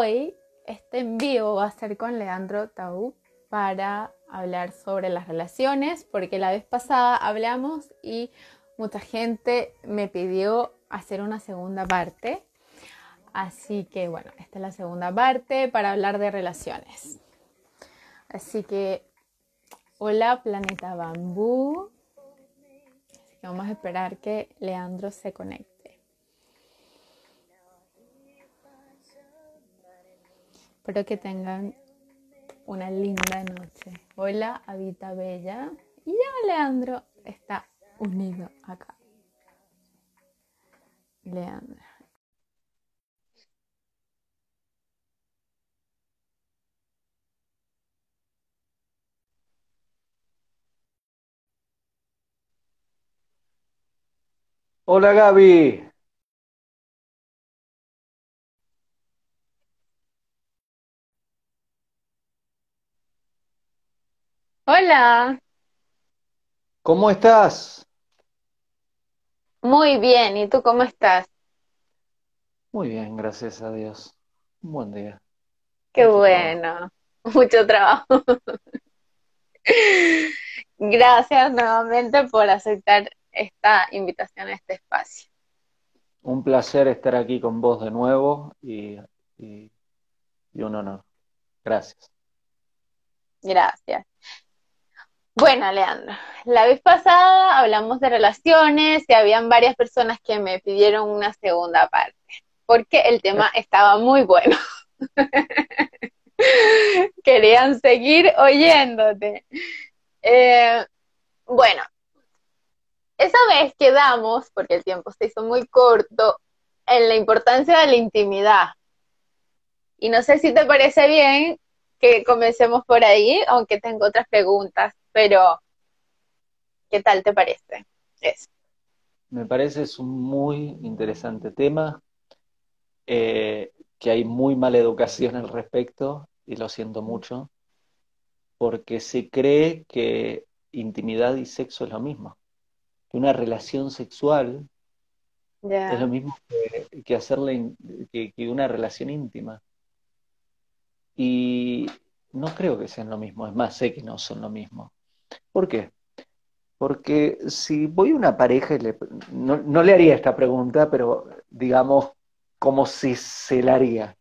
Hoy este envío va a ser con Leandro Tau para hablar sobre las relaciones, porque la vez pasada hablamos y mucha gente me pidió hacer una segunda parte. Así que bueno, esta es la segunda parte para hablar de relaciones. Así que, hola Planeta Bambú. Vamos a esperar que Leandro se conecte. Espero que tengan una linda noche. Hola, Habita Bella. Y ya Leandro está unido acá. Leandro. Hola Gaby. Hola, ¿Cómo estás? muy bien. ¿Y tú cómo estás? Muy bien, gracias a Dios. Un buen día, Qué mucho trabajo. bueno. Mucho trabajo. Gracias nuevamente por aceptar esta invitación a este espacio. Un placer estar aquí con vos de nuevo y, y- y un honor. Gracias. Gracias. Bueno, Leandro, la vez pasada hablamos de relaciones y habían varias personas que me pidieron una segunda parte, porque el tema estaba muy bueno. Querían seguir oyéndote. Eh, bueno, esa vez quedamos, porque el tiempo se hizo muy corto, en la importancia de la intimidad. Y no sé si te parece bien que comencemos por ahí, aunque tengo otras preguntas, pero ¿qué tal te parece? Eso. Me parece es un muy interesante tema, eh, que hay muy mala educación al respecto y lo siento mucho, porque se cree que intimidad y sexo es lo mismo, que una relación sexual es lo mismo que, que hacerle que una relación íntima. Y no creo que sean lo mismo, es más, sé que no son lo mismo. ¿Por qué? Porque si voy a una pareja y le, no, no le haría esta pregunta, pero digamos como si se la haría.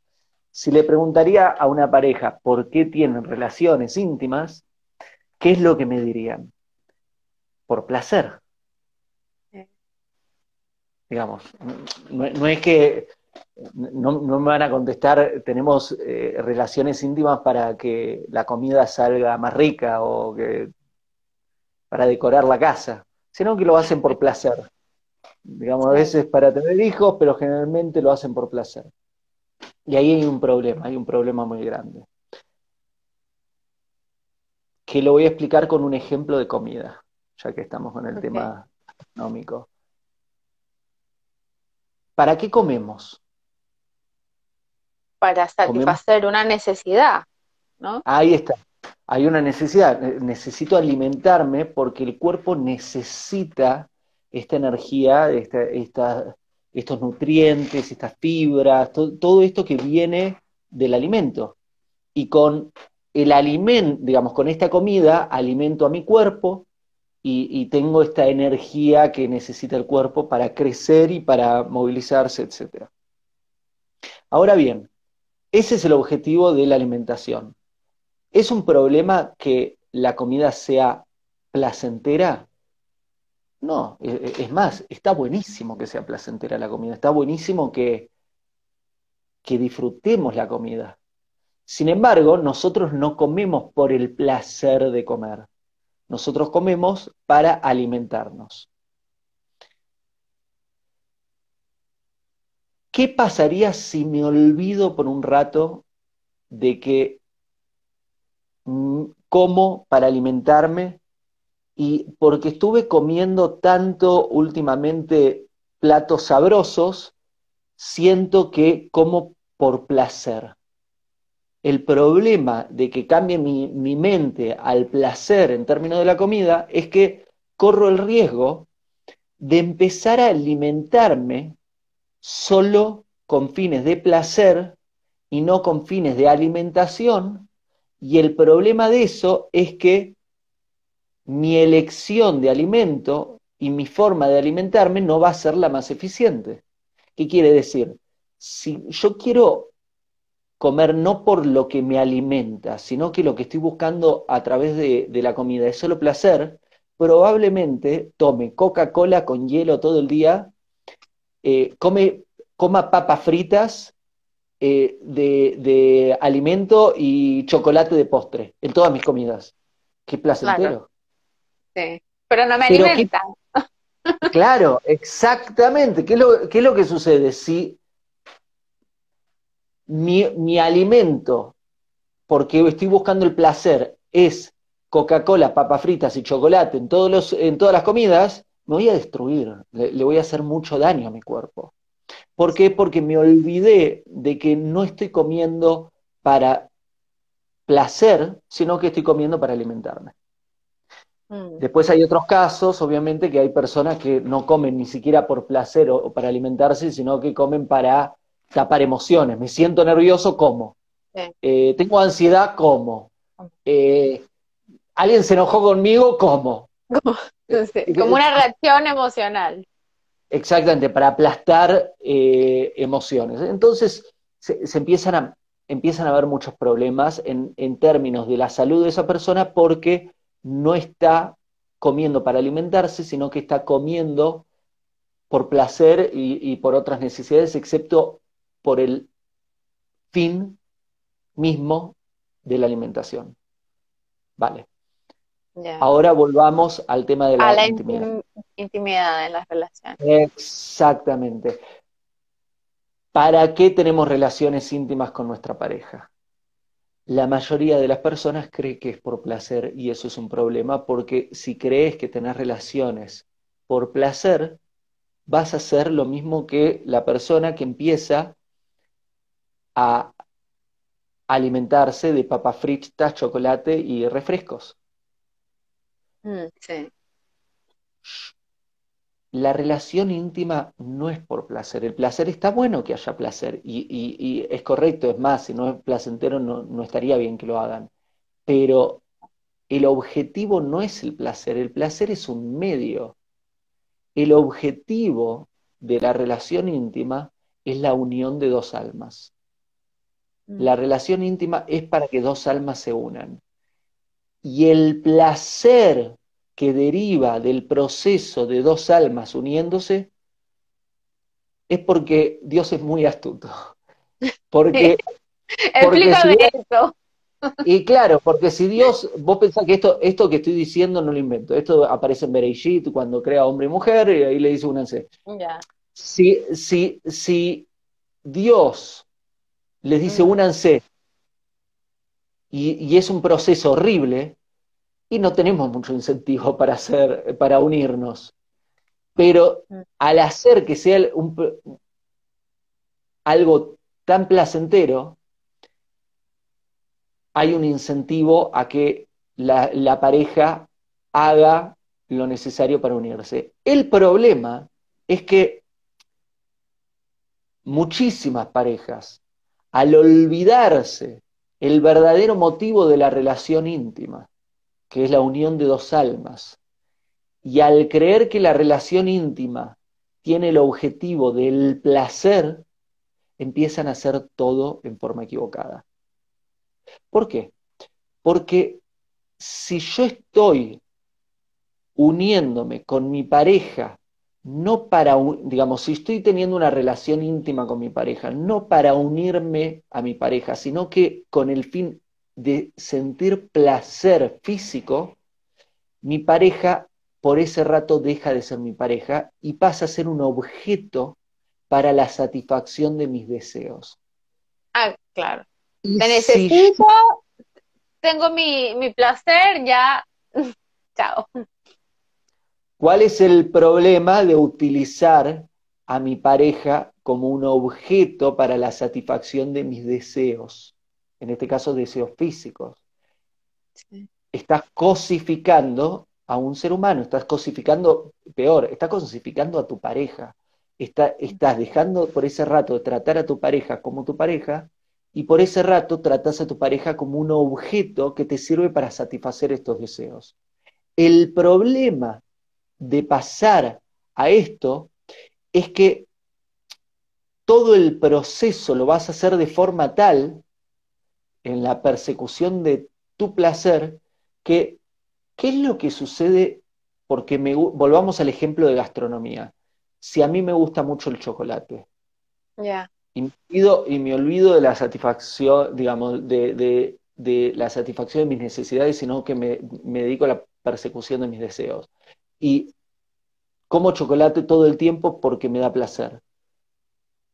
Si le preguntaría a una pareja por qué tienen relaciones íntimas, ¿qué es lo que me dirían? Por placer, digamos. No, no es que no, no me van a contestar, tenemos eh, relaciones íntimas para que la comida salga más rica o que para decorar la casa, sino que lo hacen por placer. Digamos, a veces para tener hijos, pero generalmente lo hacen por placer. Y ahí hay un problema, hay un problema muy grande, que lo voy a explicar con un ejemplo de comida, ya que estamos con el tema económico. ¿Para qué comemos? Para Comemos satisfacer una necesidad, ¿no? Ahí está. Hay una necesidad. Eh, Necesito alimentarme porque el cuerpo necesita esta energía, estos nutrientes, estas fibras, to- todo esto que viene del alimento. Y con el alimento, digamos, con esta comida, alimento a mi cuerpo y, y tengo esta energía que necesita el cuerpo para crecer y para movilizarse, etc. Ahora bien, ese es el objetivo de la alimentación. ¿Es un problema que la comida sea placentera? No, e- e- es más, está buenísimo que sea placentera la comida, está buenísimo que, que disfrutemos la comida. Sin embargo, nosotros no comemos por el placer de comer, nosotros comemos para alimentarnos. ¿Qué pasaría si me olvido por un rato de que como para alimentarme y porque estuve comiendo tanto últimamente platos sabrosos, siento que como por placer. El problema de que cambie mi, mi mente al placer en términos de la comida es que corro el riesgo de empezar a alimentarme solo con fines de placer y no con fines de alimentación, y el problema de eso es que mi elección de alimento y mi forma de alimentarme no va a ser la más eficiente. ¿Qué quiere decir? Si yo quiero comer no por lo que me alimenta, sino que lo que estoy buscando a través de, la comida es solo placer, probablemente tome Coca-Cola con hielo todo el día, eh, come, coma papas fritas eh, de, alimento y chocolate de postre en todas mis comidas. Qué placentero. Sí, pero no me alimenta. claro, exactamente. ¿Qué es, lo, ¿Qué es lo que sucede? Si mi, alimento, porque estoy buscando el placer, es Coca-Cola, papas fritas y chocolate en, todos los, en todas las comidas, me voy a destruir, le, voy a hacer mucho daño a mi cuerpo. ¿Por qué? Porque me olvidé de que no estoy comiendo para placer, sino que estoy comiendo para alimentarme. Mm. Después hay otros casos, obviamente, que hay personas que no comen ni siquiera por placer o para alimentarse, sino que comen para tapar emociones. Me siento nervioso, ¿cómo? Eh, tengo ansiedad, ¿cómo? Eh, ¿Alguien se enojó conmigo? ¿Cómo? Como una reacción emocional. Exactamente, para aplastar eh, emociones. Entonces se, empiezan, a, empiezan a haber muchos problemas en, términos de la salud de esa persona porque no está comiendo para alimentarse, sino que está comiendo por placer y por otras necesidades, excepto por el fin mismo de la alimentación. Vale. Ahora volvamos al tema de la, la intimidad. intimidad en las relaciones. Exactamente. ¿Para qué tenemos relaciones íntimas con nuestra pareja? La mayoría de las personas cree que es por placer y eso es un problema porque si crees que tenés relaciones por placer, vas a hacer lo mismo que la persona que empieza a alimentarse de papas fritas, chocolate y refrescos. Mm, sí. La relación íntima no es por placer. El placer está bueno que haya placer y, es correcto, es más, si no es placentero no, no estaría bien que lo hagan. Pero el objetivo no es el placer, el placer es un medio. El objetivo de la relación íntima es la unión de dos almas. La mm. relación íntima es para que dos almas se unan. Y el placer que deriva del proceso de dos almas uniéndose es porque Dios es muy astuto. Porque, Explícame eso. Y claro, porque si Dios, vos pensás que esto, esto que estoy diciendo no lo invento, esto aparece en Bereishit cuando crea hombre y mujer, y ahí le dice únanse. Ya. Si, si, si Dios les dice mm. únanse, y, es un proceso horrible, y no tenemos mucho incentivo para, hacer, para unirnos. Pero mm. al hacer que sea algo tan placentero, hay un incentivo a que la, la, pareja haga lo necesario para unirse. El problema es que muchísimas parejas al olvidarse el verdadero motivo de la relación íntima, que es la unión de dos almas, y al creer que la relación íntima tiene el objetivo del placer, empiezan a hacer todo en forma equivocada. ¿Por qué? Porque si yo estoy uniéndome con mi pareja no para, digamos, si estoy teniendo una relación íntima con mi pareja, no para unirme a mi pareja, sino que con el fin de sentir placer físico, mi pareja por ese rato deja de ser mi pareja y pasa a ser un objeto para la satisfacción de mis deseos. Ah, claro. Te necesito, tengo mi, mi placer, ya, chao. ¿Cuál es el problema de utilizar a mi pareja como un objeto para la satisfacción de mis deseos? En este caso, deseos físicos. Estás cosificando a un ser humano, estás cosificando, peor, estás cosificando a tu pareja. estás dejando por ese rato de tratar a tu pareja como tu pareja y por ese rato tratas a tu pareja como un objeto que te sirve para satisfacer estos deseos. El problema de pasar a esto es que todo el proceso lo vas a hacer de forma tal, en la persecución de tu placer, que, ¿qué es lo que sucede? Porque me, volvamos al ejemplo de gastronomía. Si a mí me gusta mucho el chocolate, y, me olvido, de la satisfacción, digamos, de, la satisfacción de mis necesidades, sino que me, me dedico a la persecución de mis deseos. Y como chocolate todo el tiempo porque me da placer.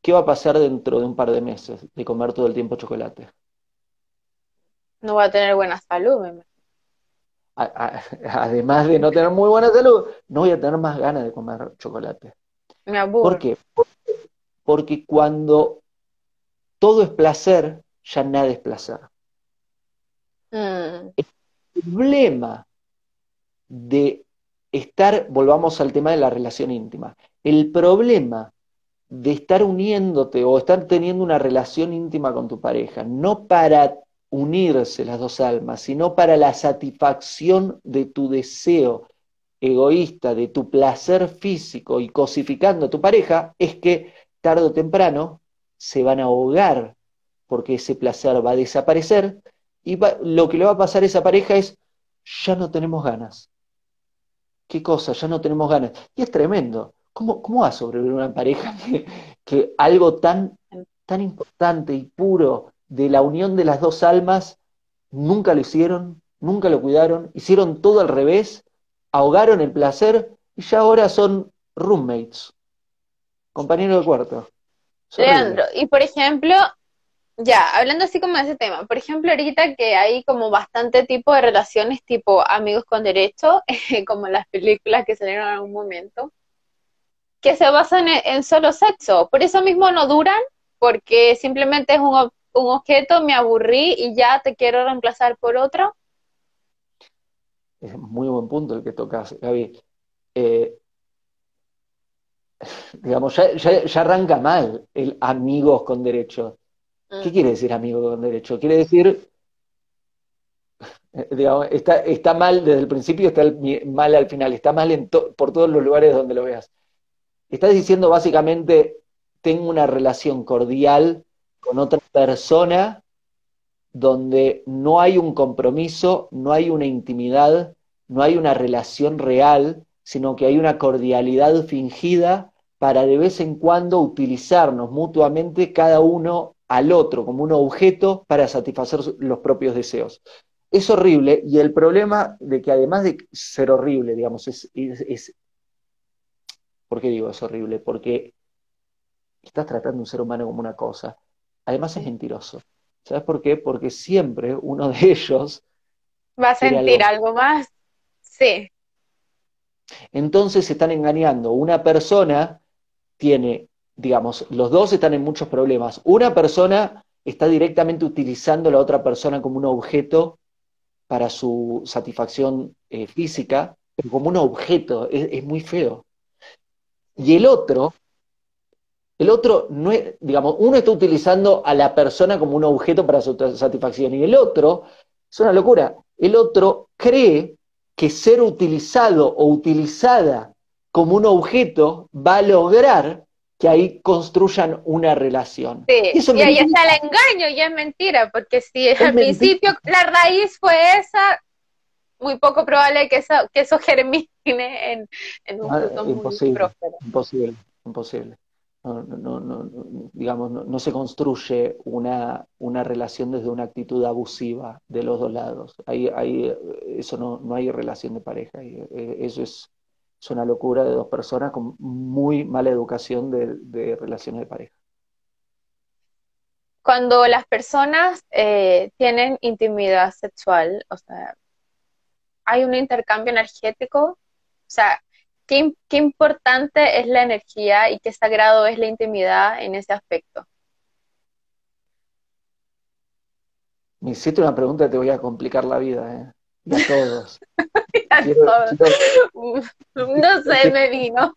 ¿Qué va a pasar dentro de un par de meses de comer todo el tiempo chocolate? No va a tener buena salud, me Además de no tener muy buena salud, no voy a tener más ganas de comer chocolate. Me aburro. ¿Por qué? Porque cuando todo es placer, ya nada es placer. Mm. El problema de estar, volvamos al tema de la relación íntima, el problema de estar uniéndote o estar teniendo una relación íntima con tu pareja, no para unirse las dos almas, sino para la satisfacción de tu deseo egoísta, de tu placer físico y cosificando a tu pareja, es que tarde o temprano se van a ahogar porque ese placer va a desaparecer y lo que le va a pasar a esa pareja es, ya no tenemos ganas. ¿Qué cosa? Ya no tenemos ganas. Y es tremendo. ¿Cómo, cómo va a sobrevivir una pareja que, algo tan, tan importante y puro de la unión de las dos almas nunca lo hicieron, nunca lo cuidaron, hicieron todo al revés, ahogaron el placer y ya ahora son roommates, compañeros de cuarto. Leandro, y por ejemplo, ya, hablando así como de ese tema, por ejemplo, ahorita que hay como bastante tipo de relaciones tipo amigos con derecho, como las películas que salieron en algún momento, que se basan en, solo sexo. Por eso mismo no duran, porque simplemente es un, un objeto, me aburrí y ya te quiero reemplazar por otro. Es muy buen punto el que tocas, Gaby. Eh, digamos, ya, ya, arranca mal el amigos con derecho. ¿Qué quiere decir amigo con derecho? Quiere decir, digamos, está, mal desde el principio, está mal al final, está mal por todos los lugares donde lo veas. Estás diciendo básicamente, tengo una relación cordial con otra persona donde no hay un compromiso, no hay una intimidad, no hay una relación real, sino que hay una cordialidad fingida para de vez en cuando utilizarnos mutuamente cada uno al otro como un objeto para satisfacer los propios deseos. Es horrible y el problema de que además de ser horrible, digamos, es, es, ¿Por qué digo es horrible? Porque estás tratando a un ser humano como una cosa. Además es mentiroso. ¿Sabes por qué? Porque siempre uno de ellos... Va a sentir algo. más. Sí. Entonces se están engañando. Una persona tiene, digamos, los dos están en muchos problemas. Una persona está directamente utilizando a la otra persona como un objeto para su satisfacción eh, física, pero como un objeto, es muy feo. Y el otro, el otro no es, digamos, uno está utilizando a la persona como un objeto para su satisfacción y el otro, es una locura, el otro cree que ser utilizado o utilizada como un objeto va a lograr que ahí construyan una relación. Sí, y, ahí está el engaño y es mentira, porque si al principio la raíz fue esa, muy poco probable que eso, que eso germine en, un ah, fruto imposible, próspero. Imposible, imposible. No, no, no, digamos, no, se construye una, una relación desde una actitud abusiva de los dos lados. Ahí, ahí, eso no, no hay relación de pareja. Eh, eso es, es una locura de dos personas con muy mala educación de, de relaciones de pareja. Cuando las personas eh, tienen intimidad sexual, o sea, hay un intercambio energético. O sea, qué, importante es la energía y qué sagrado es la intimidad en ese aspecto. Me hiciste una pregunta, te voy a complicar la vida, ¿eh? Y a todos. no sé, me vino.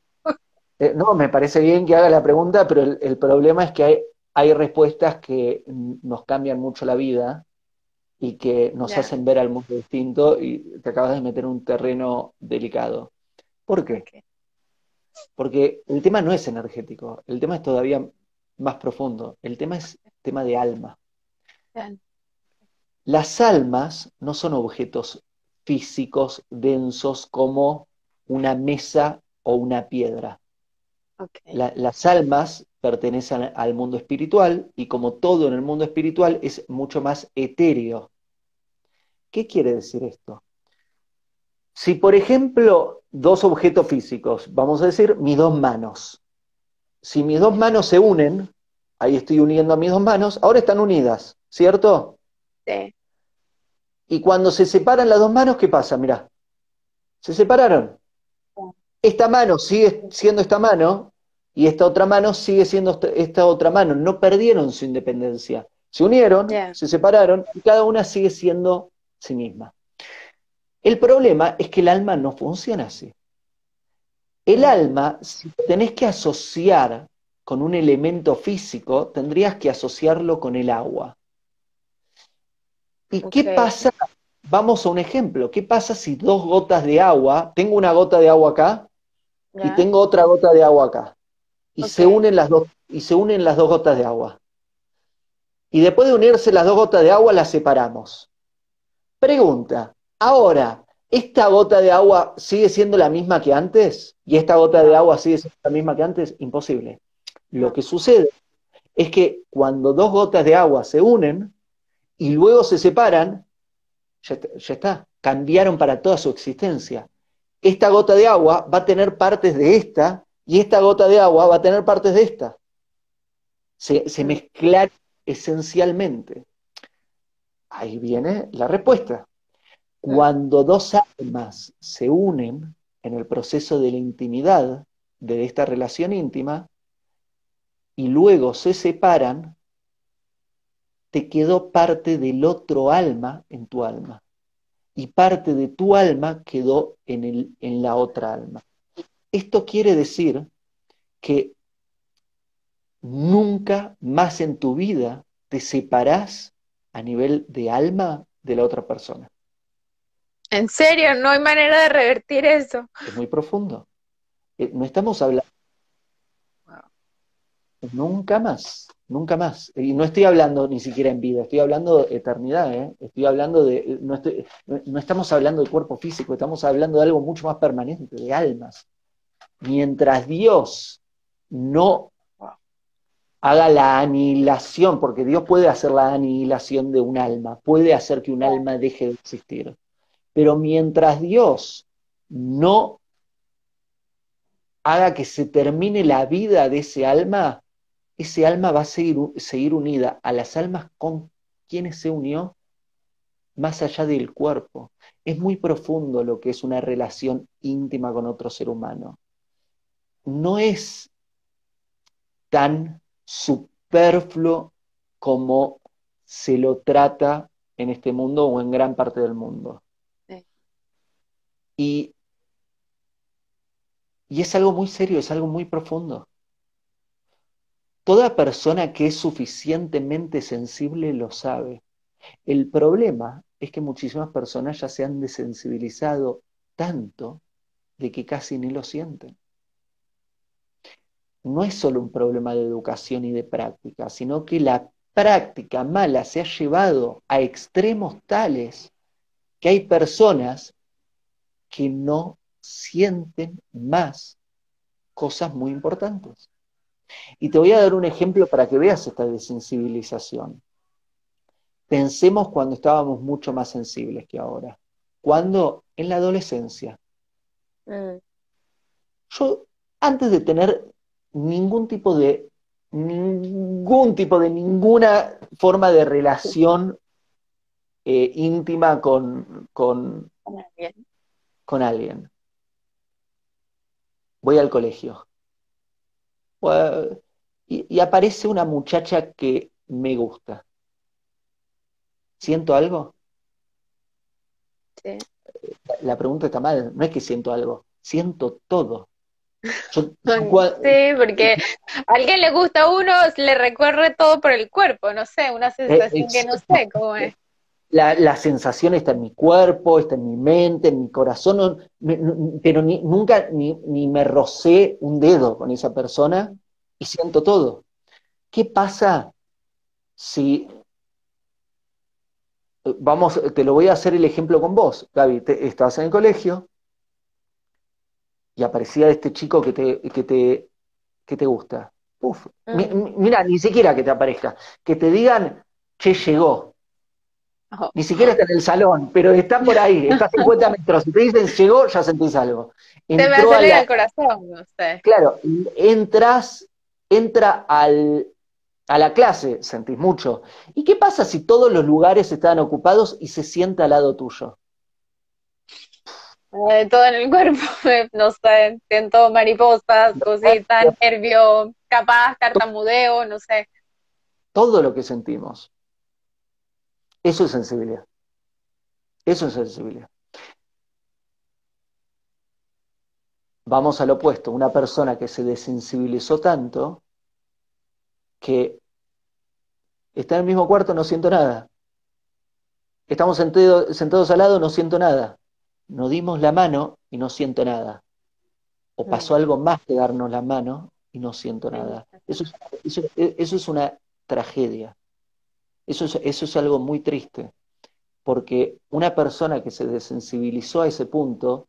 Eh, no, me parece bien que haga la pregunta, pero el, problema es que hay respuestas que nos cambian mucho la vida y que nos hacen ver al mundo distinto y te acabas de meter en un terreno delicado. ¿Por qué? Porque el tema no es energético, el tema es todavía más profundo, el tema es tema de alma. Las almas no son objetos físicos densos como una mesa o una piedra. las almas pertenecen al mundo espiritual y como todo en el mundo espiritual es mucho más etéreo. ¿Qué quiere decir esto? Si, por ejemplo, dos objetos físicos, vamos a decir mis dos manos, si mis dos manos se unen, ahí estoy uniendo a mis dos manos, ahora están unidas, ¿cierto? Sí. Y cuando se separan las dos manos, ¿qué pasa? Mirá, se separaron. Esta mano sigue siendo esta mano y esta otra mano sigue siendo esta otra mano. No perdieron su independencia. Se unieron, se separaron y cada una sigue siendo sí misma. El problema es que el alma no funciona así. El alma, si tenés que asociar con un elemento físico, tendrías que asociarlo con el agua. ¿Y qué pasa? Vamos a un ejemplo. ¿Qué pasa si dos gotas de agua, tengo una gota de agua acá y tengo otra gota de agua acá? Y se unen las dos y se unen las dos gotas de agua. Y después de unirse las dos gotas de agua las separamos. Pregunta, ahora, ¿esta gota de agua sigue siendo la misma que antes? ¿Y esta gota de agua sigue siendo la misma que antes? Imposible. Lo que sucede es que cuando dos gotas de agua se unen, y luego se separan, ya, está, cambiaron para toda su existencia. Esta gota de agua va a tener partes de esta y esta gota de agua va a tener partes de esta. Se, se mezclan esencialmente. Ahí viene la respuesta. Cuando dos almas se unen en el proceso de la intimidad, de esta relación íntima, y luego se separan, te quedó parte del otro alma en tu alma. Y parte de tu alma quedó en, el, en la otra alma. Esto quiere decir que nunca más en tu vida te separás a nivel de alma de la otra persona. ¿En serio? ¿No hay manera de revertir eso? Es muy profundo. Eh, no estamos hablando. Nunca más. Nunca más. Y no estoy hablando ni siquiera en vida, estoy hablando de eternidad, ¿eh? Estoy hablando de. No, no, estamos hablando de cuerpo físico, estamos hablando de algo mucho más permanente, de almas. Mientras Dios no haga la anihilación, porque Dios puede hacer la anihilación de un alma, puede hacer que un alma deje de existir. Pero mientras Dios no haga que se termine la vida de ese alma, ese alma va a seguir, seguir unida a las almas con quienes se unió más allá del cuerpo. Es muy profundo lo que es una relación íntima con otro ser humano. No es tan superfluo como se lo trata en este mundo o en gran parte del mundo. Y, y es algo muy serio, es algo muy profundo. Toda persona que es suficientemente sensible lo sabe. El problema es que muchísimas personas ya se han desensibilizado tanto de que casi ni lo sienten. No es solo un problema de educación y de práctica, sino que la práctica mala se ha llevado a extremos tales que hay personas que no sienten más cosas muy importantes. Y te voy a dar un ejemplo para que veas esta desensibilización. Pensemos cuando estábamos mucho más sensibles que ahora. Cuando en la adolescencia. Mm. Yo, antes de tener ningún tipo de ningún tipo de ninguna forma de relación eh, íntima con, con, con alguien. Voy al colegio y, aparece una muchacha que me gusta. ¿Siento algo? Sí. La pregunta está mal, no es que siento algo, siento todo. sí, porque a alguien le gusta a uno, le recorre todo por el cuerpo, no sé, una sensación que no sé cómo es. La, sensación está en mi cuerpo, está en mi mente, en mi corazón, pero nunca ni, ni me rocé un dedo con esa persona y siento todo. ¿Qué pasa si vamos, te lo voy a hacer el ejemplo con vos, Gaby, estabas en el colegio y aparecía este chico que te, que te, que te gusta. Uf, mm. mira, ni siquiera que te aparezca, que te digan, che, llegó. Ni siquiera está en el salón, pero está por ahí, está a 50 metros. Si te dicen llegó, ya sentís algo. Entró te va a salir al corazón, no sé. Claro, entras, entra al, a la clase, sentís mucho. ¿Y qué pasa si todos los lugares están ocupados y se sienta al lado tuyo? Eh, todo en el cuerpo, no sé, siento mariposas, cositas, nervio, capaz, tartamudeo, no sé. Todo lo que sentimos. Eso es sensibilidad. Eso es sensibilidad. Vamos al opuesto, una persona que se desensibilizó tanto que está en el mismo cuarto, no siento nada. Estamos sentados, al lado, no siento nada. Nos dimos la mano y no siento nada. O pasó algo más que darnos la mano y no siento nada. Eso es, una tragedia. Eso es, eso es algo muy triste. Porque una persona que se desensibilizó a ese punto,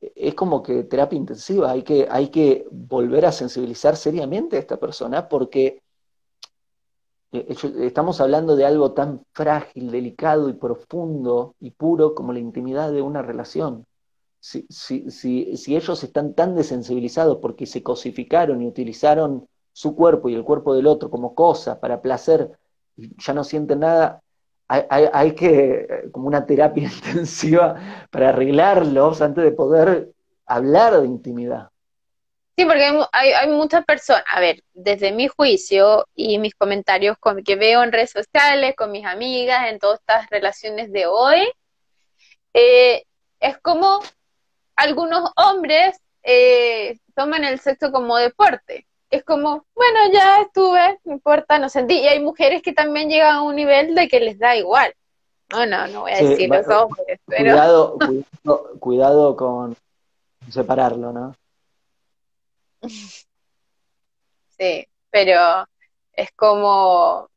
es como que terapia intensiva, hay que, hay que volver a sensibilizar seriamente a esta persona porque eh, estamos hablando de algo tan frágil, delicado y profundo y puro como la intimidad de una relación. Si, si, si, si ellos están tan desensibilizados porque se cosificaron y utilizaron su cuerpo y el cuerpo del otro como cosa para placer, ya no sienten nada, hay, que, como una terapia intensiva para arreglarlos antes de poder hablar de intimidad. Sí, porque hay, hay, muchas personas, a ver, desde mi juicio y mis comentarios con, que veo en redes sociales, con mis amigas, en todas estas relaciones de hoy, eh, es como algunos hombres eh, toman el sexo como deporte es como, bueno, ya estuve, no importa, no sentí. Y hay mujeres que también llegan a un nivel de que les da igual. No, no, no voy a decir los hombres, pero... Cuidado, cuidado, con separarlo, ¿no? Sí, pero es como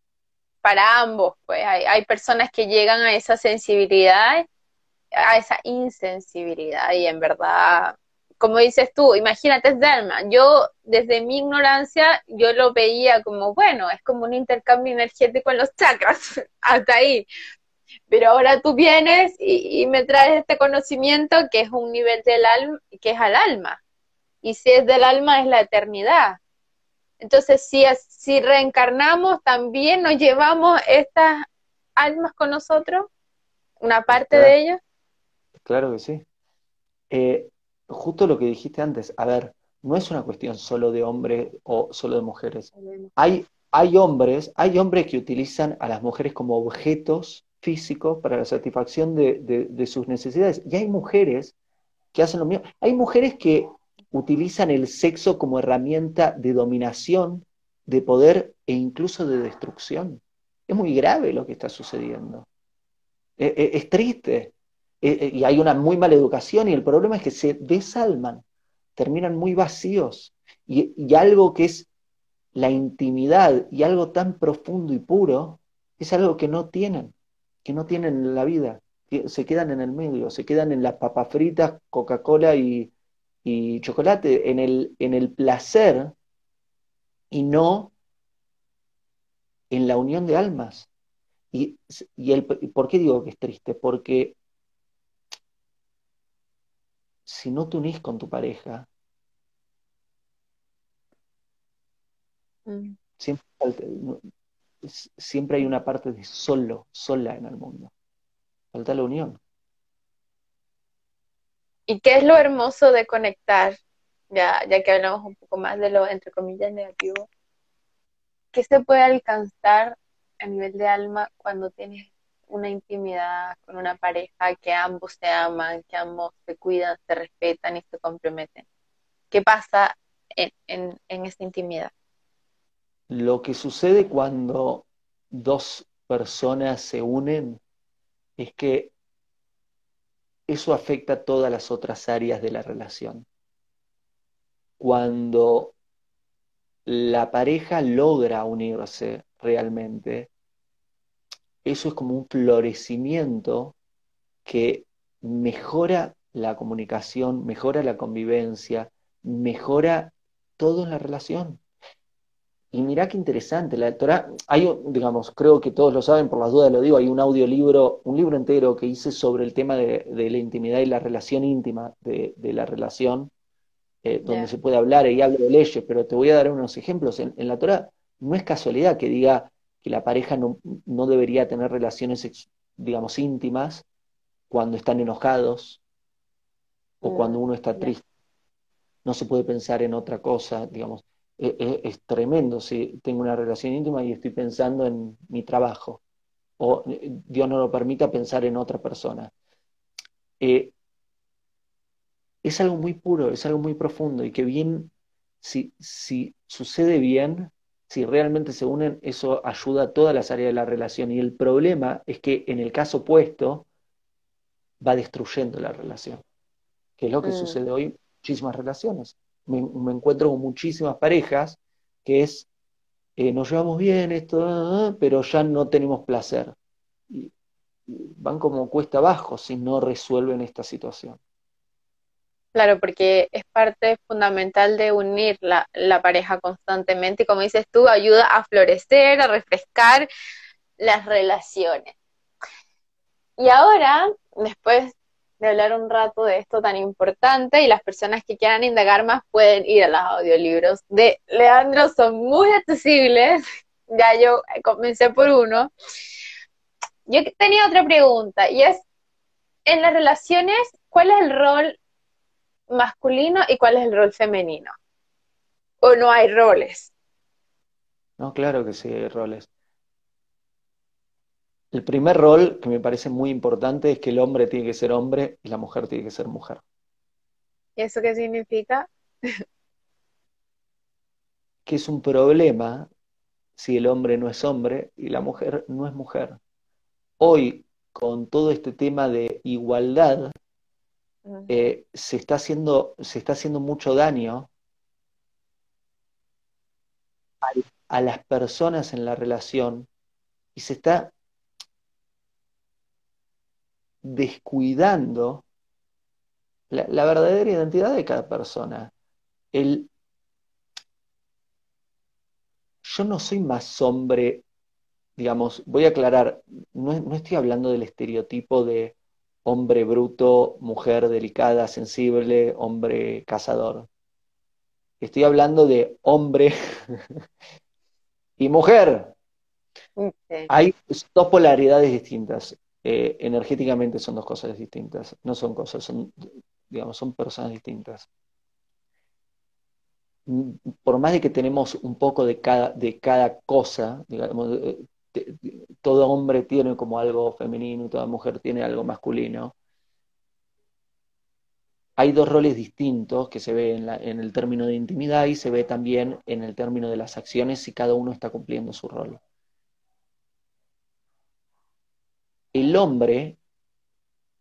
para ambos, pues hay, hay personas que llegan a esa sensibilidad, a esa insensibilidad y en verdad como dices tú, imagínate Dharma, yo desde mi ignorancia, yo lo veía como, bueno, es como un intercambio energético en los chakras, hasta ahí. Pero ahora tú vienes y, me traes este conocimiento que es un nivel del alma, que es al alma. Y si es del alma, es la eternidad. Entonces, si, si reencarnamos, también nos llevamos estas almas con nosotros, una parte de ellas. Claro que sí. Eh, justo lo que dijiste antes, a ver, no es una cuestión solo de hombres o solo de mujeres. Hay, hay hombres, hay hombres que utilizan a las mujeres como objetos físicos para la satisfacción de, sus necesidades. Y hay mujeres que hacen lo mismo. Hay mujeres que utilizan el sexo como herramienta de dominación, de poder e incluso de destrucción. Es muy grave lo que está sucediendo. E, e, es triste. Eh, eh, y hay una muy mala educación y el problema es que se desalman, terminan muy vacíos y, algo que es la intimidad y algo tan profundo y puro es algo que no tienen, que no tienen en la vida, se quedan en el medio, se quedan en las papas fritas, Coca-Cola y, chocolate, en el, en el placer y no en la unión de almas. Y, y el, ¿por qué digo que es triste? Porque si no te unís con tu pareja, mm. siempre, hay una parte de solo, sola en el mundo. Falta la unión. ¿Y qué es lo hermoso de conectar? Ya, ya que hablamos un poco más de lo, entre comillas, negativo. ¿Qué se puede alcanzar a nivel de alma cuando tienes una intimidad con una pareja que ambos se aman, que ambos se cuidan, se respetan y se comprometen. ¿Qué pasa en, en, esta intimidad? Lo que sucede cuando dos personas se unen es que eso afecta a todas las otras áreas de la relación. Cuando la pareja logra unirse realmente, eso es como un florecimiento que mejora la comunicación, mejora la convivencia, mejora todo en la relación. Y mirá qué interesante, la Torah, hay, digamos, creo que todos lo saben, por las dudas lo digo, hay un audiolibro, un libro entero que hice sobre el tema de, la intimidad y la relación íntima de, la relación, eh, donde se puede hablar y hablo de leyes, pero te voy a dar unos ejemplos. En, la Torah no es casualidad que diga que la pareja no, no debería tener relaciones, digamos, íntimas cuando están enojados o cuando mm, uno está triste. No se puede pensar en otra cosa, digamos. E, e, es, tremendo si tengo una relación íntima y estoy pensando en mi trabajo o eh, Dios no lo permita pensar en otra persona. Eh, es algo muy puro, es algo muy profundo y que bien, si, si sucede bien, si realmente se unen, eso ayuda a todas las áreas de la relación. Y el problema es que en el caso opuesto va destruyendo la relación, que es lo que mm. sucede hoy en muchísimas relaciones me, encuentro con muchísimas parejas que es, eh, nos llevamos bien, esto, ah, ah, pero ya no tenemos placer. Y, van como cuesta abajo si no resuelven esta situación. Claro, porque es parte fundamental de unir la, pareja constantemente y como dices tú, ayuda a florecer, a refrescar las relaciones. Y ahora, después de hablar un rato de esto tan importante y las personas que quieran indagar más pueden ir a los audiolibros de Leandro, son muy accesibles. Ya yo comencé por uno. Yo tenía otra pregunta y es, en las relaciones, ¿cuál es el rol masculino y cuál es el rol femenino? ¿O no hay roles? No, claro que sí hay roles. El primer rol que me parece muy importante es que el hombre tiene que ser hombre y la mujer tiene que ser mujer. ¿Y eso qué significa? que es un problema si el hombre no es hombre y la mujer no es mujer. Hoy, con todo este tema de igualdad, eh, se, está haciendo, se está haciendo mucho daño a las personas en la relación y se está descuidando la, verdadera identidad de cada persona. Yo no soy más hombre, digamos, voy a aclarar, no, no estoy hablando del estereotipo de hombre bruto, mujer delicada, sensible, hombre cazador. Estoy hablando de hombre y mujer. Hay dos polaridades distintas. Eh, energéticamente son dos cosas distintas, no son cosas, son, digamos, son personas distintas. Mm, por más de que tenemos un poco de cada, de cada cosa, digamos, todo hombre tiene como algo femenino y toda mujer tiene algo masculino, hay dos roles distintos que se ve en, en, el término de intimidad y se ve también en el término de las acciones si cada uno está cumpliendo su rol. el hombre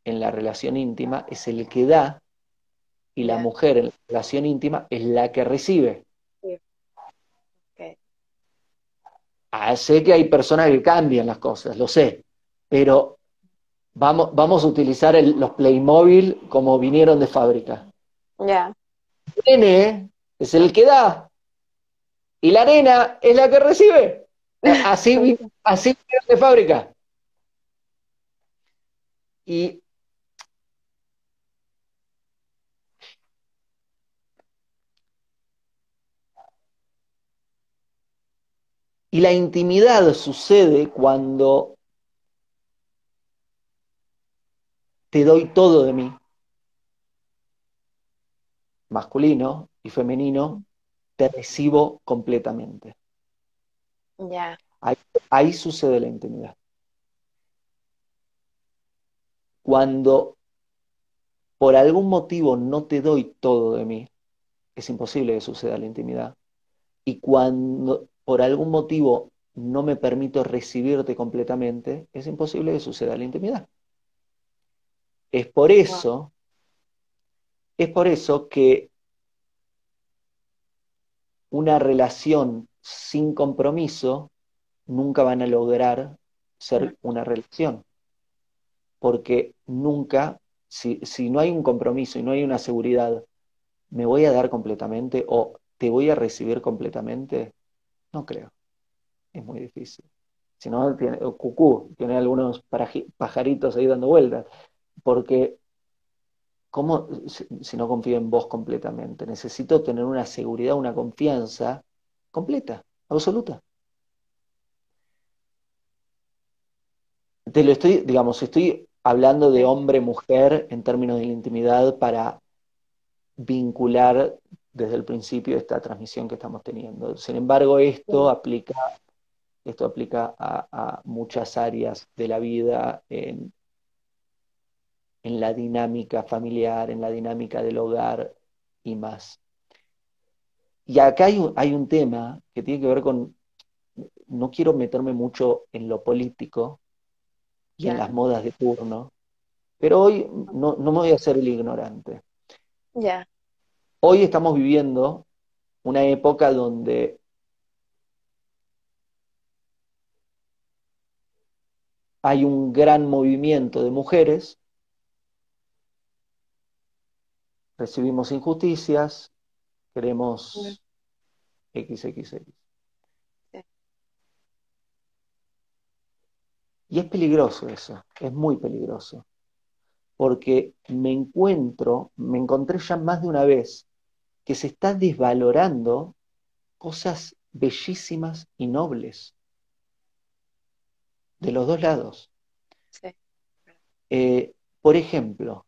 en la relación íntima es el que da y la mujer en la relación íntima es la que recibe. Ah, sé que hay personas que cambian las cosas, lo sé, pero vamos, vamos a utilizar los Playmobil como vinieron de fábrica. Ya. El nene es el que da y la arena es la que recibe. Así, así vinieron de fábrica. Y Y la intimidad sucede cuando te doy todo de mí, masculino y femenino, te recibo completamente. Ya. ahí, sucede la intimidad. Cuando por algún motivo no te doy todo de mí, es imposible que suceda la intimidad. Y cuando por algún motivo no me permito recibirte completamente, es imposible que suceda la intimidad. Es por eso, es por eso que una relación sin compromiso nunca van a lograr ser una relación. Porque nunca, si, si no hay un compromiso y no hay una seguridad, ¿me voy a dar completamente o te voy a recibir completamente? No creo. Es muy difícil. Si no, tiene, cucú, tiene algunos pajaritos ahí dando vueltas. Porque, ¿cómo si no confío en vos completamente? Necesito tener una seguridad, una confianza completa, absoluta. Te lo estoy, digamos, estoy hablando de hombre-mujer en términos de la intimidad para vincular desde el principio esta transmisión que estamos teniendo. Sin embargo, esto aplica, esto aplica a, muchas áreas de la vida en, en la dinámica familiar, en la dinámica del hogar y más. Y acá hay un, hay un tema que tiene que ver con, no quiero meterme mucho en lo político, y en las modas de turno. Pero hoy no, me voy a hacer el ignorante. Ya. Hoy estamos viviendo una época donde hay un gran movimiento de mujeres, recibimos injusticias, queremos XXX. Y es peligroso eso, es muy peligroso, porque me encuentro, me encontré ya más de una vez que se está desvalorando cosas bellísimas y nobles de los dos lados. Eh, por ejemplo,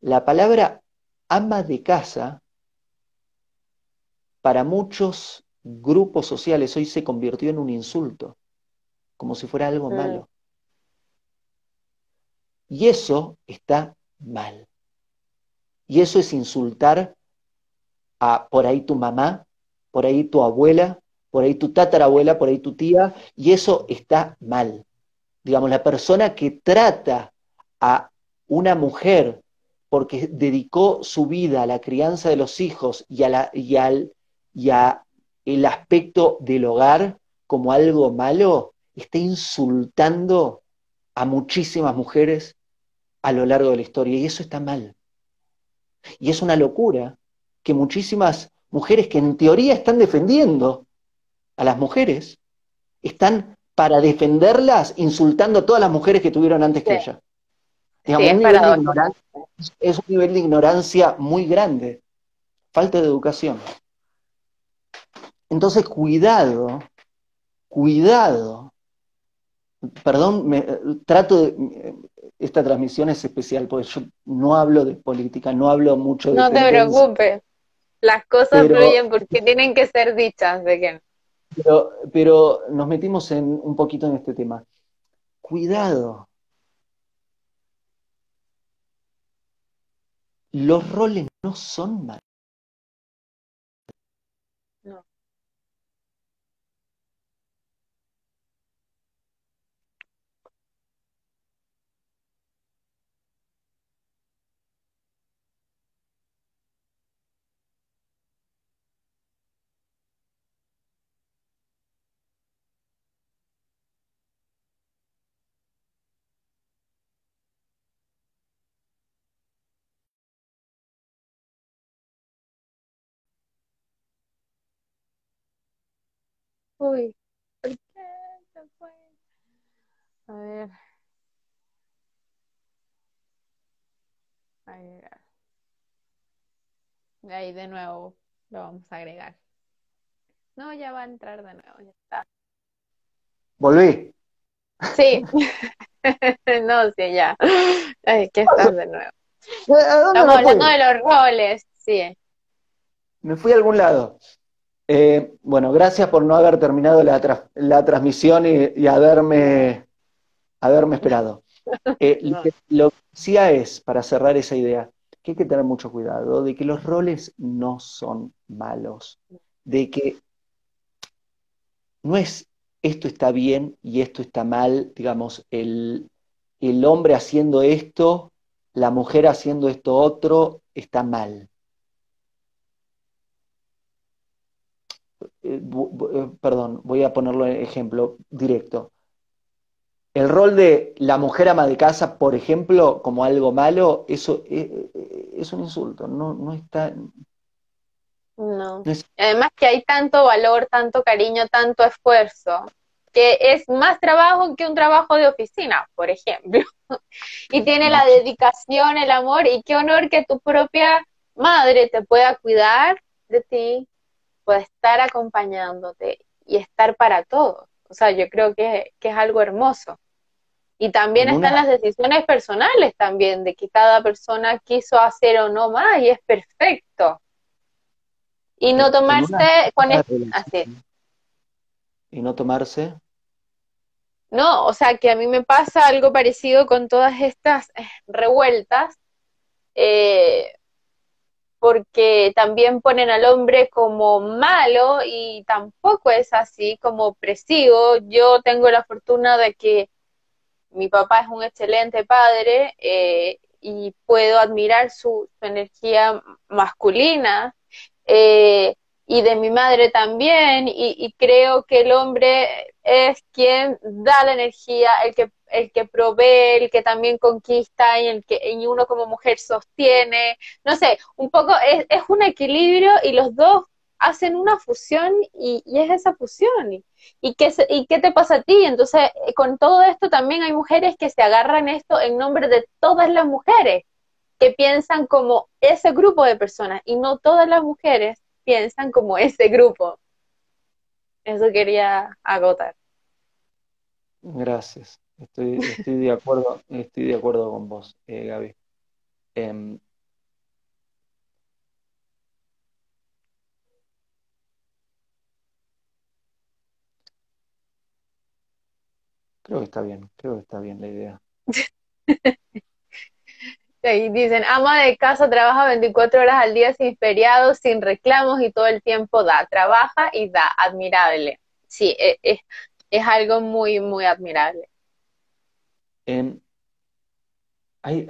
la palabra ama de casa para muchos grupos sociales hoy se convirtió en un insulto como si fuera algo malo. Y eso está mal. Y eso es insultar a por ahí tu mamá, por ahí tu abuela, por ahí tu tatarabuela, por ahí tu tía, y eso está mal. Digamos, la persona que trata a una mujer porque dedicó su vida a la crianza de los hijos y, y al y a el aspecto del hogar como algo malo, está insultando a muchísimas mujeres a lo largo de la historia y eso está mal. Y es una locura que muchísimas mujeres que en teoría están defendiendo a las mujeres, están para defenderlas insultando a todas las mujeres que tuvieron antes que ella. es, es un nivel de ignorancia muy grande, falta de educación. Entonces, cuidado, cuidado. Perdón, me, trato de, esta transmisión es especial porque yo no hablo de política, no hablo mucho de... No te preocupes, las cosas fluyen porque tienen que ser dichas, de que... Pero, pero nos metimos en, un poquito en este tema. Cuidado. Los roles no son malos. Uy, ¿por qué se fue? A ver. Agregar. Ahí de nuevo lo vamos a agregar. No, ya va a entrar de nuevo, ya está. Volví. Sí. no, sí, ya. Ay, que estás de nuevo. Estamos hablando de los roles, sí. Me fui a algún lado. Eh, bueno, gracias por no haber terminado la, la transmisión y, haberme, haberme esperado. Eh, lo, que, decía es, para cerrar esa idea, que hay que tener mucho cuidado, de que los roles no son malos, de que no es esto está bien y esto está mal, digamos, el, el hombre haciendo esto, la mujer haciendo esto otro, está mal. Eh, eh, perdón, voy a ponerlo en ejemplo directo. El rol de la mujer ama de casa, por ejemplo, como algo malo, eso eh, es, un insulto, no, no está... No. Además que hay tanto valor, tanto cariño, tanto esfuerzo, que es más trabajo que un trabajo de oficina, por ejemplo. y tiene la dedicación, el amor, y qué honor que tu propia madre te pueda cuidar de ti, pueda estar acompañándote y estar para todos. O sea, yo creo que, es algo hermoso. Y también están las decisiones personales también, de que cada persona quiso hacer o no más y es perfecto. Y no tomarse con así. Y no tomarse. No, o sea que a mí me pasa algo parecido con todas estas eh, revueltas, eh, porque también ponen al hombre como malo y tampoco es así como opresivo. Yo tengo la fortuna de que mi papá es un excelente padre eh, y puedo admirar su, energía masculina eh, y de mi madre también y, creo que el hombre es quien da la energía, el que el que provee, el que también conquista y el que y uno como mujer sostiene, no sé, un poco es, es un equilibrio y los dos hacen una fusión y, es esa fusión. Y, y, qué, ¿Y qué te pasa a ti? Entonces, eh, con todo esto también hay mujeres que se agarran esto en nombre de todas las mujeres, que piensan como ese grupo de personas y no todas las mujeres piensan como ese grupo. Eso quería agotar. Gracias. Estoy, estoy de acuerdo, estoy de acuerdo con vos, eh, Gaby. Em, creo que está bien, creo que está bien la idea. Y dicen, ama de casa trabaja 24 horas al día sin feriados, sin reclamos y todo el tiempo da, trabaja y da, admirable. Sí, es, e, es algo muy, muy admirable hay,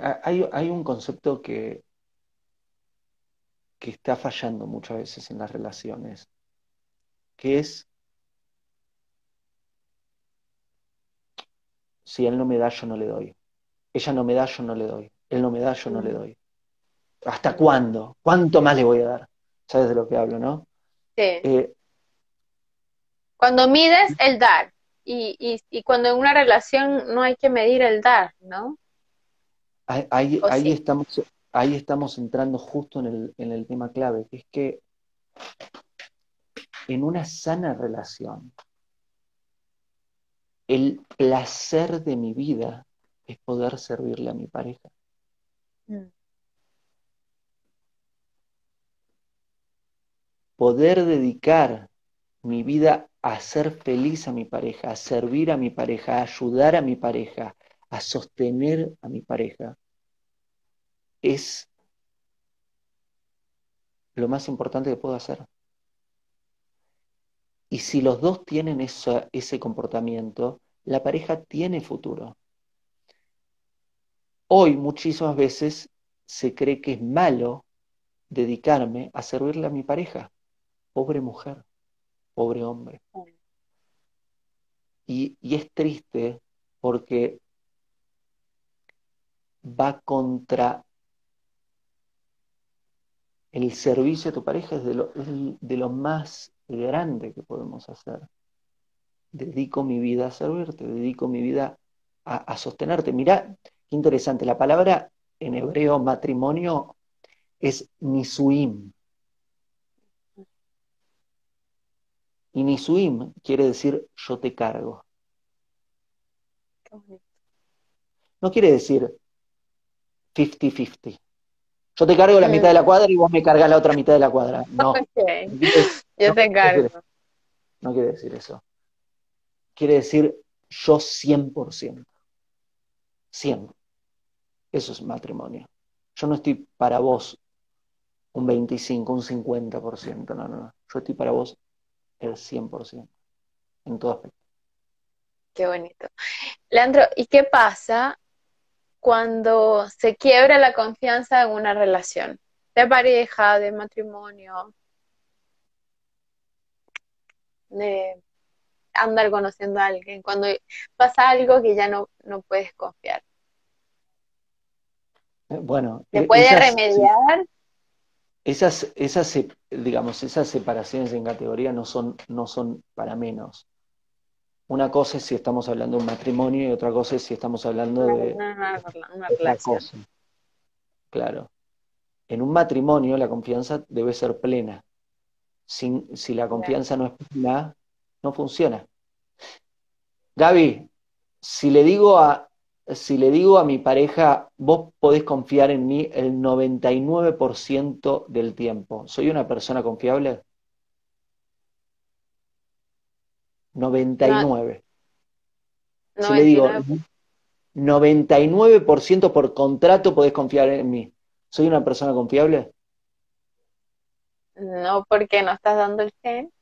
hay, un concepto que, que está fallando muchas veces en las relaciones, que es, si él no me da, yo no le doy. Ella no me da, yo no le doy. Él no me da, yo no le mm. doy. ¿Hasta cuándo? ¿Cuánto más le voy a dar? ¿Sabes de lo que hablo, no? Sí. Eh, Cuando mides el dar y, y, cuando en una relación no hay que medir el dar, ¿no? Ahí, ahí, estamos, ahí estamos entrando justo en el, en el tema clave, que es que en una sana relación, el placer de mi vida es poder servirle a mi pareja. Mm. Poder dedicar mi vida hacer feliz a mi pareja, a servir a mi pareja, ayudar a mi pareja, a sostener a mi pareja, es lo más importante que puedo hacer. Y si los dos tienen ese comportamiento, la pareja tiene futuro. Hoy muchísimas veces se cree que es malo dedicarme a servirle a mi pareja. Pobre mujer pobre hombre. Y, es triste porque va contra el servicio a tu pareja, es de lo, de lo más grande que podemos hacer. Dedico mi vida a servirte, dedico mi vida a, sostenerte. Mirá, qué interesante, la palabra en hebreo matrimonio es nisuim, Y Nisuim quiere decir yo te cargo. No quiere decir 50-50. Yo te cargo la mitad de la cuadra y vos me cargas la otra mitad de la cuadra. No. yo te cargo. No quiere decir eso. Quiere decir yo 100%. 100. Eso es matrimonio. yo no estoy para vos un 25, un 50%, no, no, no. Yo estoy para vos el 100%, en todo aspecto. Qué bonito. Leandro, ¿y qué pasa cuando se quiebra la confianza en una relación? De pareja, de matrimonio, de andar conociendo a alguien, cuando pasa algo que ya no, no puedes confiar. Eh, bueno, ¿se puede remediar? Esas, esas, digamos, esas separaciones en categoría no son, no son para menos. Una cosa es si estamos hablando de un matrimonio y otra cosa es si estamos hablando de una, relación. Claro. En un matrimonio la confianza debe ser plena. Sin, si la confianza no es plena, no funciona. Gaby, si le digo a, si le digo a mi pareja, vos podés confiar en mí el 99% del tiempo, ¿soy una persona confiable? 99. Si le digo 99% por contrato podés confiar en mí, ¿soy una persona confiable? No, porque no estás dando el gen.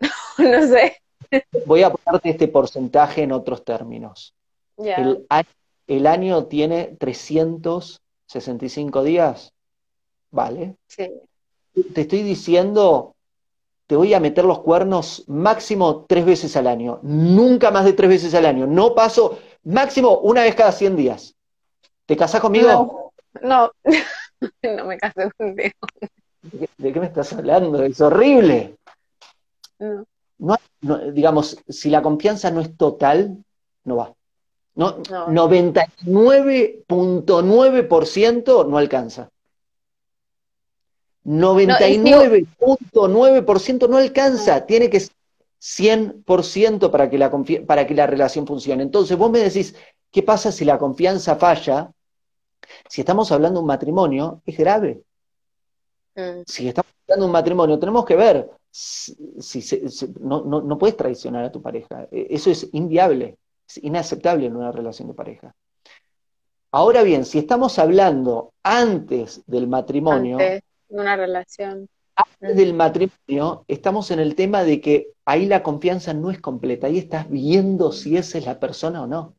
no sé. Voy a ponerte este porcentaje en otros términos. El, año tiene 365 días. ¿Vale? Sí. Te estoy diciendo, te voy a meter los cuernos máximo tres veces al año. Nunca más de tres veces al año. No paso, máximo una vez cada 100 días. ¿Te casás conmigo? No, no, me casé contigo. ¿De qué, me estás hablando? Es horrible. No. No, digamos, si la confianza no es total, no va. No, 99.9% no alcanza. 99.9% no alcanza. Tiene que ser 100% para que, la para que la relación funcione. Entonces, vos me decís, ¿qué pasa si la confianza falla? Si estamos hablando de un matrimonio, es grave. Mm. Si estamos hablando de un matrimonio, tenemos que ver si, no, no, no puedes traicionar a tu pareja. E, eso es inviable inaceptable en una relación de pareja. Ahora bien, si estamos hablando antes del matrimonio, antes de una relación. Antes del matrimonio, estamos en el tema de que ahí la confianza no es completa, ahí estás viendo si esa es la persona o no.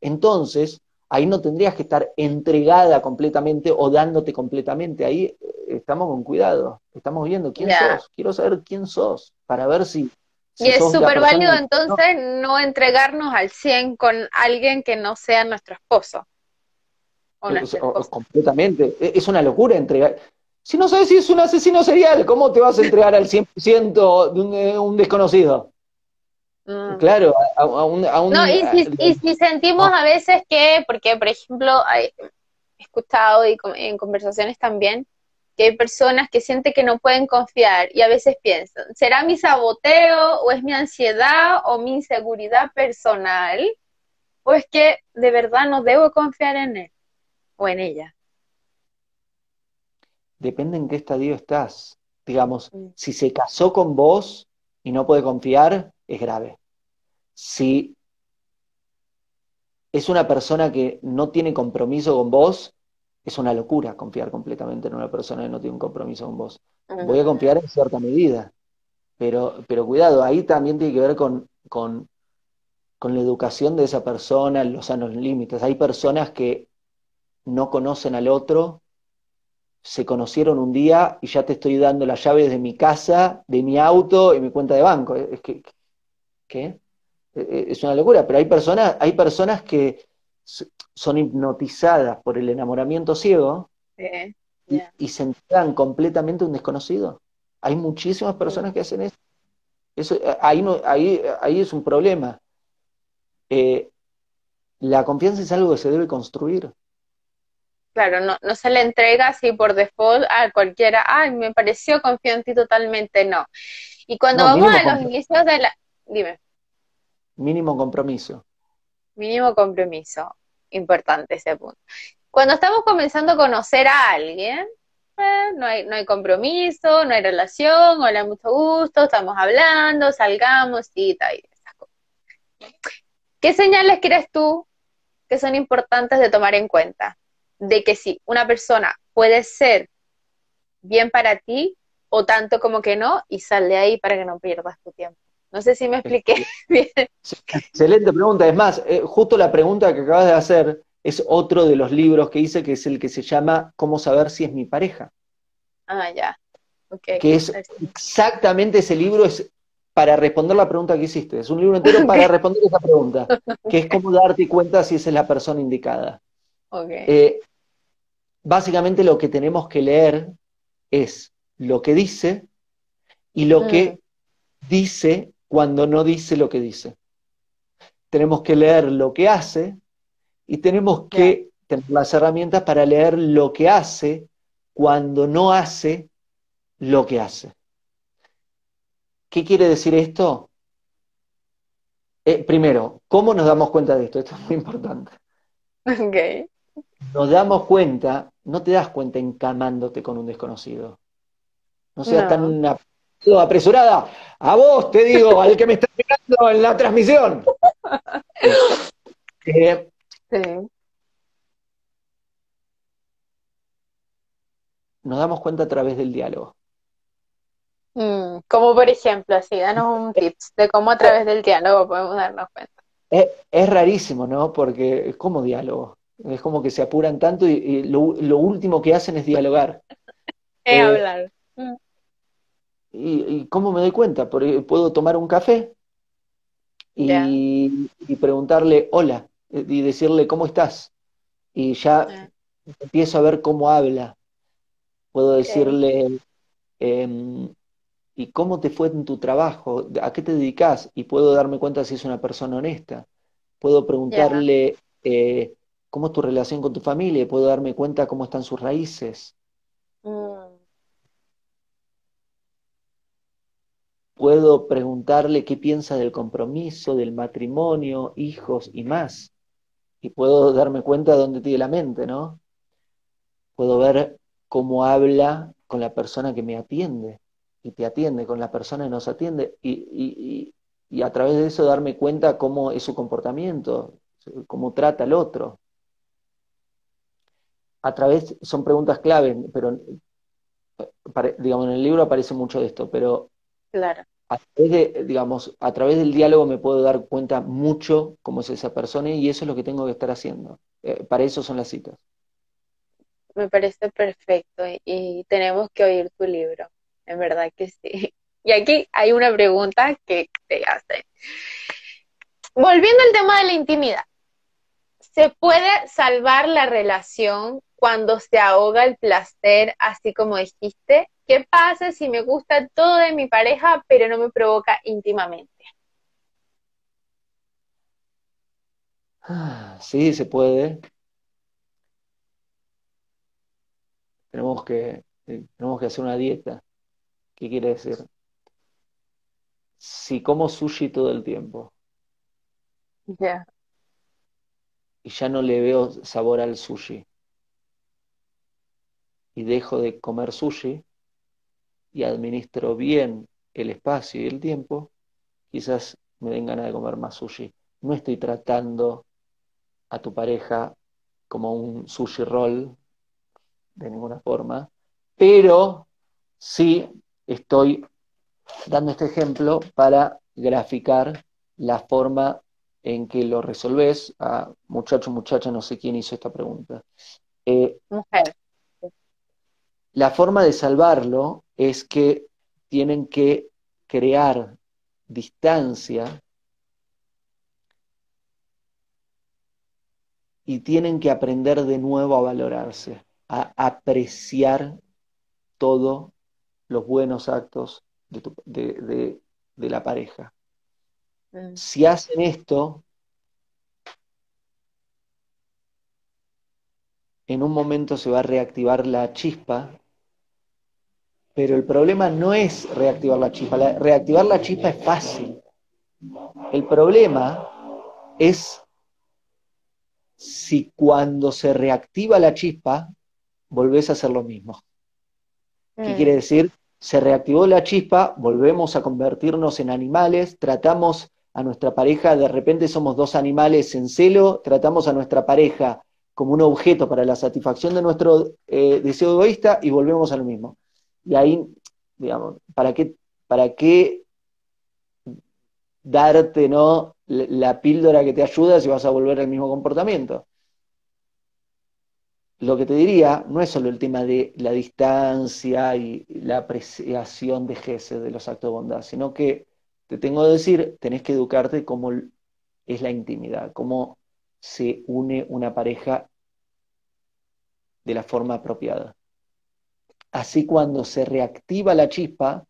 Entonces, ahí no tendrías que estar entregada completamente o dándote completamente, ahí eh, estamos con cuidado, estamos viendo quién sos, quiero saber quién sos, para ver si y es súper válido entonces no. entregarnos al 100 con alguien que no sea nuestro esposo. O completamente. E, es una locura entregar. Si no sabes si es un asesino serial, ¿cómo te vas a entregar al 100% de un, eh, un desconocido? Mm. Claro, a, un, No, y si, sentimos a veces que, porque por ejemplo, he escuchado y en conversaciones también, que hay personas que sienten que no pueden confiar y a veces piensan, ¿será mi saboteo o es mi ansiedad o mi inseguridad personal? ¿O es que de verdad no debo confiar en él o en ella? Depende en qué estadio estás. Digamos, mm. si se casó con vos y no puede confiar, es grave. Si es una persona que no tiene compromiso con vos, es una locura confiar completamente en una persona que no tiene un compromiso con vos. Voy a confiar en cierta medida, pero, pero cuidado, ahí también tiene que ver con, con, la educación de esa persona, los sanos límites. Hay personas que no conocen al otro, se conocieron un día y ya te estoy dando las llaves de mi casa, de mi auto y mi cuenta de banco. Es que, ¿qué? E, e, es una locura, pero hay personas, hay personas que son hipnotizadas por el enamoramiento ciego y, se entregan completamente a un desconocido. Hay muchísimas personas que hacen eso. eso eh, ahí, no, ahí, ahí es un problema. Eh, la confianza es algo que se debe construir. Claro, no, no se le entrega así por default a cualquiera, ay, me pareció confiar en ti totalmente, no. Y cuando vamos a los inicios de la... Dime. Mínimo compromiso. Mínimo compromiso importante ese punto. Cuando estamos comenzando a conocer a alguien, eh, no, hay, no hay compromiso, no hay relación, hola, mucho gusto, estamos hablando, salgamos, y esas cosas. ¿Qué señales crees tú que son importantes de tomar en cuenta de que si una persona puede ser bien para ti o tanto como que no y sal de ahí para que no pierdas tu tiempo. No sé si me expliqué bien. Excelente pregunta. Es más, eh, justo la pregunta que acabas de hacer es otro de los libros que hice, que es el que se llama ¿Cómo saber si es mi pareja? Ah, ya. Que es exactamente ese libro, es para responder la pregunta que hiciste. Es un libro entero para responder esa pregunta, que es cómo darte cuenta si esa es la persona indicada. Eh, básicamente lo que tenemos que leer es lo que dice y lo que mm. dice cuando no dice lo que dice. Tenemos que leer lo que hace y tenemos que tener las herramientas para leer lo que hace cuando no hace lo que hace. ¿Qué quiere decir esto? Eh, primero, ¿cómo nos damos cuenta de esto? Esto es muy importante. Okay. Nos damos cuenta, no te das cuenta encamándote con un desconocido. No seas tan apresurada. A vos te digo, al que me está mirando en la transmisión. Eh, sí. Nos damos cuenta a través del diálogo. Mm, como por ejemplo, así, danos un tips de cómo a través del diálogo podemos darnos cuenta. Es, rarísimo, ¿no? Porque es como diálogo. Es como que se apuran tanto y, lo, último que hacen es dialogar. Es eh, hablar. Mm. Y, cómo me doy cuenta? Porque puedo tomar un café y, preguntarle hola y decirle cómo estás. Y ya empiezo a ver cómo habla. Puedo decirle, em, ¿Y cómo te fue en tu trabajo? ¿A qué te dedicas? Y puedo darme cuenta si es una persona honesta. Puedo preguntarle eh, cómo es tu relación con tu familia y puedo darme cuenta cómo están sus raíces. Mm. Puedo preguntarle qué piensa del compromiso, del matrimonio, hijos y más. Y puedo darme cuenta de dónde tiene la mente, ¿no? Puedo ver cómo habla con la persona que me atiende y te atiende, con la persona que nos atiende, y, a través de eso darme cuenta cómo es su comportamiento, cómo trata al otro. A través, son preguntas clave, pero digamos, en el libro aparece mucho de esto, pero claro. a través de, digamos, a través del diálogo me puedo dar cuenta mucho cómo es esa persona y eso es lo que tengo que estar haciendo. Eh, para eso son las citas. Me parece perfecto y tenemos que oír tu libro en verdad que sí. Y aquí hay una pregunta que te hace. Volviendo al tema de la intimidad, ¿se puede salvar la relación cuando se ahoga el placer, así como dijiste? ¿Qué pasa si me gusta todo de mi pareja, pero no me provoca íntimamente? Ah, sí, se puede. Tenemos que, eh, tenemos que hacer una dieta. ¿Qué quiere decir? Si como sushi todo el tiempo Ya. y ya no le veo sabor al sushi y dejo de comer sushi y administro bien el espacio y el tiempo, quizás me den ganas de comer más sushi. No estoy tratando a tu pareja como un sushi roll de ninguna forma, pero sí estoy dando este ejemplo para graficar la forma en que lo resolves. A muchacho, muchacha, no sé quién hizo esta pregunta. Eh, Mujer. La forma de salvarlo es que tienen que crear distancia y tienen que aprender de nuevo a valorarse, a apreciar todo los buenos actos de, la pareja. Mm. Si hacen esto, en un momento se va a reactivar la chispa, pero el problema no es reactivar la chispa, reactivar la chispa es fácil. El problema es si cuando se reactiva la chispa, volvés a hacer lo mismo. ¿Qué mm. quiere decir? Se reactivó la chispa, volvemos a convertirnos en animales, tratamos a nuestra pareja, de repente somos dos animales en celo, tratamos a nuestra pareja como un objeto para la satisfacción de nuestro eh, deseo egoísta y volvemos a lo mismo. Y ahí, digamos, ¿para qué, para qué darte ¿no? la píldora que te ayuda si vas a volver al mismo comportamiento? Lo que te diría no es solo el tema de la distancia y la apreciación de Gesed, de los actos de bondad, sino que te tengo que decir, tenés que educarte como es la intimidad, cómo se une una pareja de la forma apropiada. Así cuando se reactiva la chispa,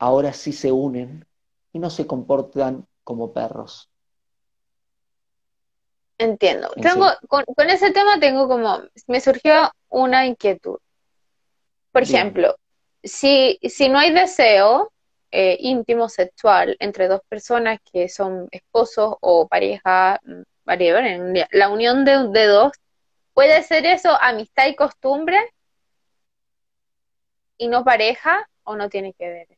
ahora sí se unen y no se comportan como perros. Entiendo. Tengo, con, ese tema tengo como, me surgió una inquietud. Por ejemplo, si, si no hay deseo eh, íntimo sexual entre dos personas que son esposos o pareja, mm, la unión de, de dos, ¿puede ser eso amistad y costumbre y no pareja o no tiene que ver?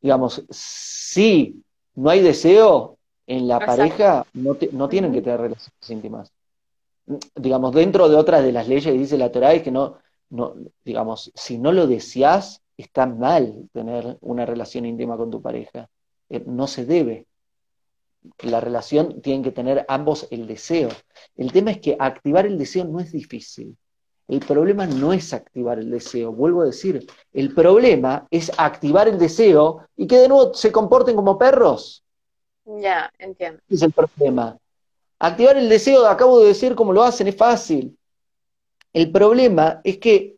Digamos, si no hay deseo en la pareja, no, no tienen que tener relaciones íntimas. Digamos, dentro de otras de las leyes dice la Torah es que no, no, digamos, si no lo deseas, está mal tener una relación íntima con tu pareja. Eh, no se debe. La relación tiene que tener ambos el deseo. El tema es que activar el deseo no es difícil. El problema no es activar el deseo, vuelvo a decir, el problema es activar el deseo y que de nuevo se comporten como perros. Ya, entiendo. Ese es el problema. Activar el deseo, acabo de decir cómo lo hacen, es fácil. El problema es que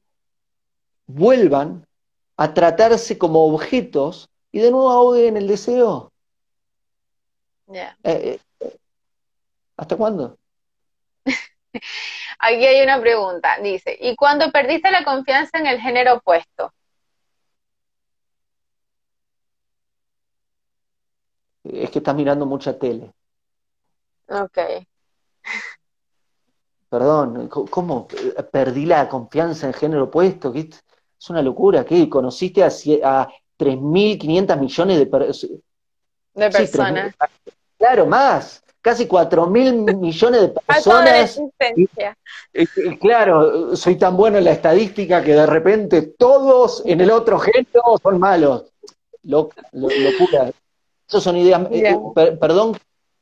vuelvan a tratarse como objetos y de nuevo ahoguen el deseo. Eh, eh, ¿Hasta cuándo? Aquí hay una pregunta, dice, ¿y cuando perdiste la confianza en el género opuesto? Es que estás mirando mucha tele. Ok. Perdón, ¿cómo perdí la confianza en el género opuesto? Es una locura, ¿qué? ¿Conociste a, a 3.500 millones de personas? Claro, más casi 4 mil millones de personas. claro, soy tan bueno en la estadística que de repente todos en el otro género son malos. locura. Esas son ideas, eh, perdón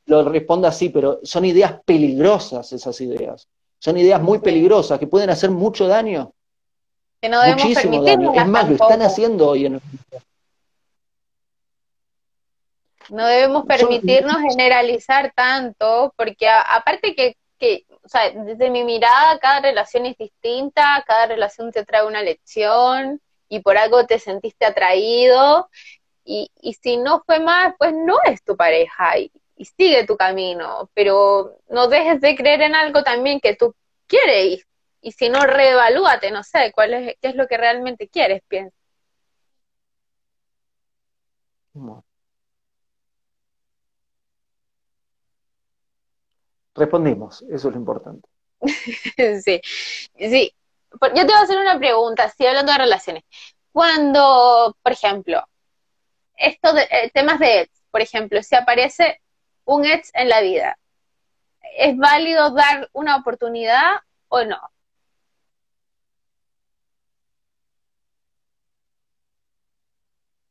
lo responda así, pero son ideas peligrosas esas ideas. Son ideas muy peligrosas que pueden hacer mucho daño. Que no debemos Muchísimo daño. Es más, lo están haciendo hoy en el no debemos permitirnos generalizar tanto, porque aparte que, que, o sea, desde mi mirada, cada relación es distinta, cada relación te trae una lección y por algo te sentiste atraído. Y, y si no fue más, pues no es tu pareja y, sigue tu camino, pero no dejes de creer en algo también que tú quieres y, si no, reevalúate, no sé, cuál es, qué es lo que realmente quieres, piensa. Respondimos, eso es lo importante. sí, sí. Yo te voy a hacer una pregunta, estoy hablando de relaciones. Cuando, por ejemplo, esto de eh, temas de ex, por ejemplo, si aparece un ex en la vida, ¿es válido dar una oportunidad o no?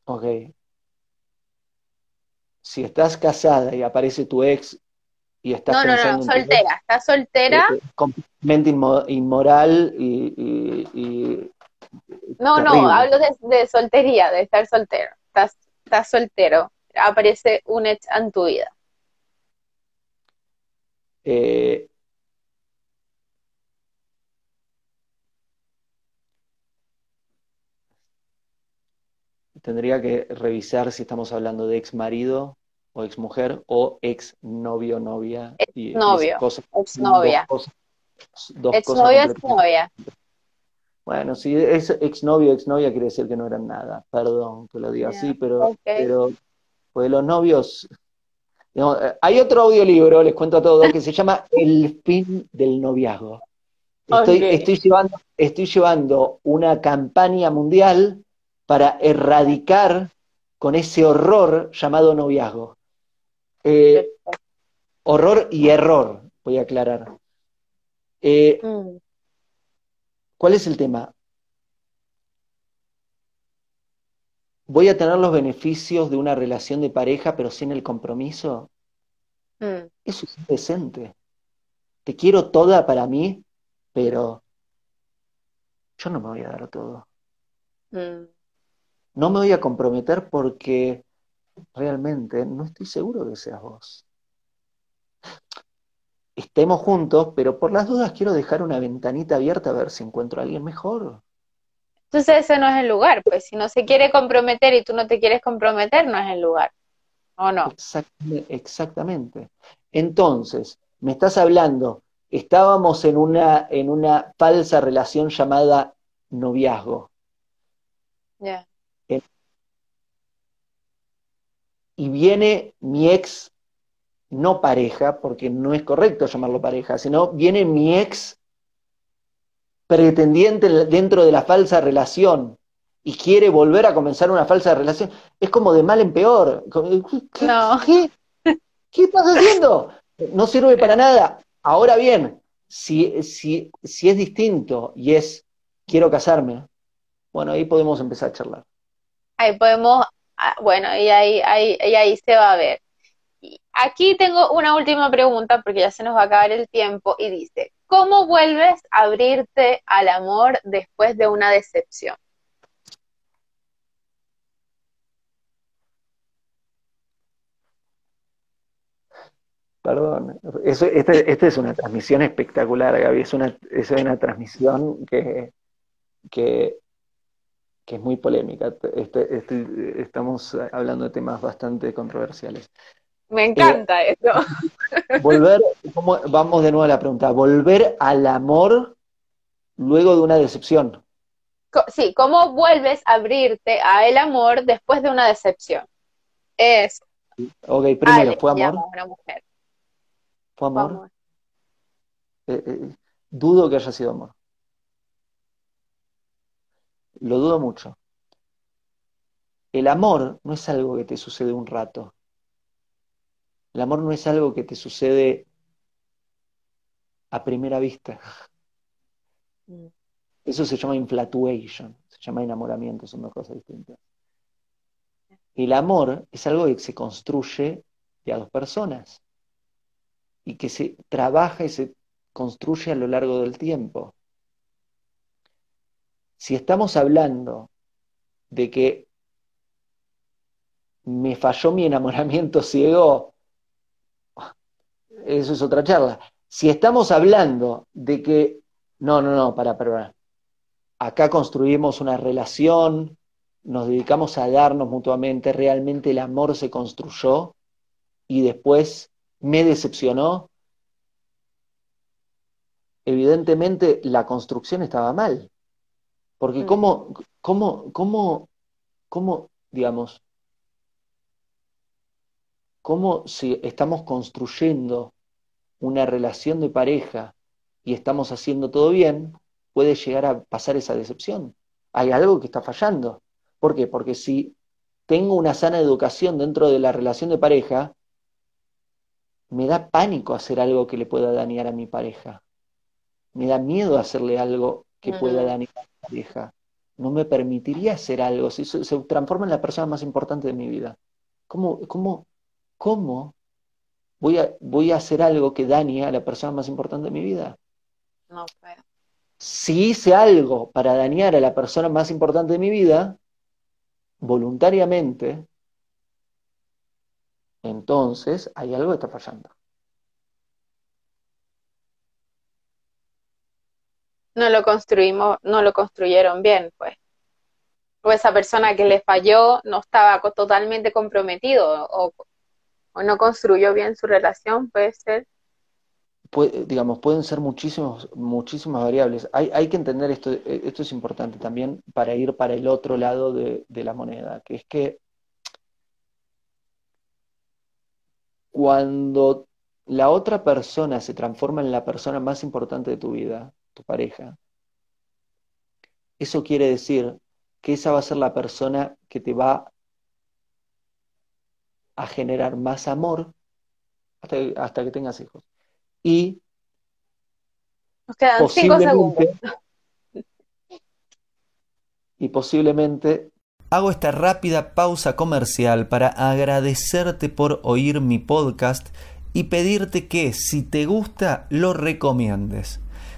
Ok. Si estás casada y aparece tu ex no, no, no, soltera, está soltera. Eh, eh, completamente inmoral y, no, no, hablo de, soltería, de estar soltero. Estás, estás soltero, aparece un ex en tu vida. Eh, tendría que revisar si estamos hablando de ex marido o ex mujer o ex novio, novia. Ex novio, ex novia. ex novio, ex novia. Bueno, si es ex novio, ex novia quiere decir que no eran nada. Perdón que lo diga así, pero, pero pues los novios. hay otro audiolibro, les cuento a todos, que se llama El fin del noviazgo. Estoy, estoy, llevando, estoy llevando una campaña mundial para erradicar con ese horror llamado noviazgo. Eh, horror y error, voy a aclarar. Eh, Mm. ¿Cuál es el tema? ¿Voy a tener los beneficios de una relación de pareja pero sin el compromiso? Mm. Eso es indecente. Te quiero toda para mí, pero yo no me voy a dar todo. Mm. No me voy a comprometer porque realmente no estoy seguro que seas vos. Estemos juntos, pero por las dudas quiero dejar una ventanita abierta a ver si encuentro a alguien mejor. Entonces ese no es el lugar, pues si no se quiere comprometer y tú no te quieres comprometer, no es el lugar. ¿O no? Exactamente, exactamente. Entonces, me estás hablando, estábamos en una, en una falsa relación llamada noviazgo. Ya. Y viene mi ex, no pareja, porque no es correcto llamarlo pareja, sino viene mi ex pretendiente dentro de la falsa relación y quiere volver a comenzar una falsa relación. Es como de mal en peor. ¿Qué, No. qué- qué estás haciendo? No sirve para nada. Ahora bien, si, si, si es distinto y es quiero casarme, bueno, ahí podemos empezar a charlar. Ahí podemos, ah, bueno, y ahí, ahí, y ahí se va a ver. Y aquí tengo una última pregunta porque ya se nos va a acabar el tiempo y dice, ¿cómo vuelves a abrirte al amor después de una decepción? Perdón, eso, este, este es una transmisión espectacular, Gaby. Es una, es una transmisión que, que, que es muy polémica. Este, este- estamos hablando de temas bastante controversiales. Me encanta eso. Volver, ¿cómo- vamos de nuevo a la pregunta. Volver al amor luego de una decepción. Sí, ¿cómo vuelves a abrirte a el amor después de una decepción? Es Ok, primero, Ale, ¿fue amor? llama una mujer. ¿Fue amor? Eh, eh, dudo que haya sido amor. Lo dudo mucho. El amor no es algo que te sucede un rato. El amor no es algo que te sucede a primera vista. Mm. Eso se llama infatuation, se llama enamoramiento, son dos cosas distintas. El amor es algo que se construye de a dos personas y que se trabaja y se construye a lo largo del tiempo. Si estamos hablando de que me falló mi enamoramiento ciego, eso es otra charla. Si estamos hablando de que, no, no, no, para, para, acá construimos una relación, nos dedicamos a darnos mutuamente, realmente el amor se construyó y después me decepcionó, evidentemente la construcción estaba mal. Porque Mm. cómo, cómo, cómo, cómo, digamos, cómo si estamos construyendo una relación de pareja y estamos haciendo todo bien, puede llegar a pasar esa decepción. Hay algo que está fallando. ¿Por qué? Porque si tengo una sana educación dentro de la relación de pareja, me da pánico hacer algo que le pueda dañar a mi pareja. Me da miedo hacerle algo que pueda dañar a mi pareja. No me permitiría hacer algo. Si se, se transforma en la persona más importante de mi vida. ¿Cómo, cómo, cómo voy a, voy a hacer algo que dañe a la persona más importante de mi vida? No puedo. Si hice algo para dañar a la persona más importante de mi vida, voluntariamente, entonces hay algo que está fallando. No lo construimos, no lo construyeron bien, pues. O esa persona que le falló no estaba totalmente comprometido o, o no construyó bien su relación, puede ser. Digamos, pueden ser muchísimos, muchísimas variables. Hay, hay que entender esto, eh, esto es importante también para ir para el otro lado de, de la moneda, que es que cuando la otra persona se transforma en la persona más importante de tu vida, tu pareja, eso quiere decir que esa va a ser la persona que te va a generar más amor hasta, hasta que tengas hijos. Y Nos quedan cinco segundos. Y posiblemente Hago esta rápida pausa comercial para agradecerte por oír mi podcast y pedirte que si te gusta lo recomiendes.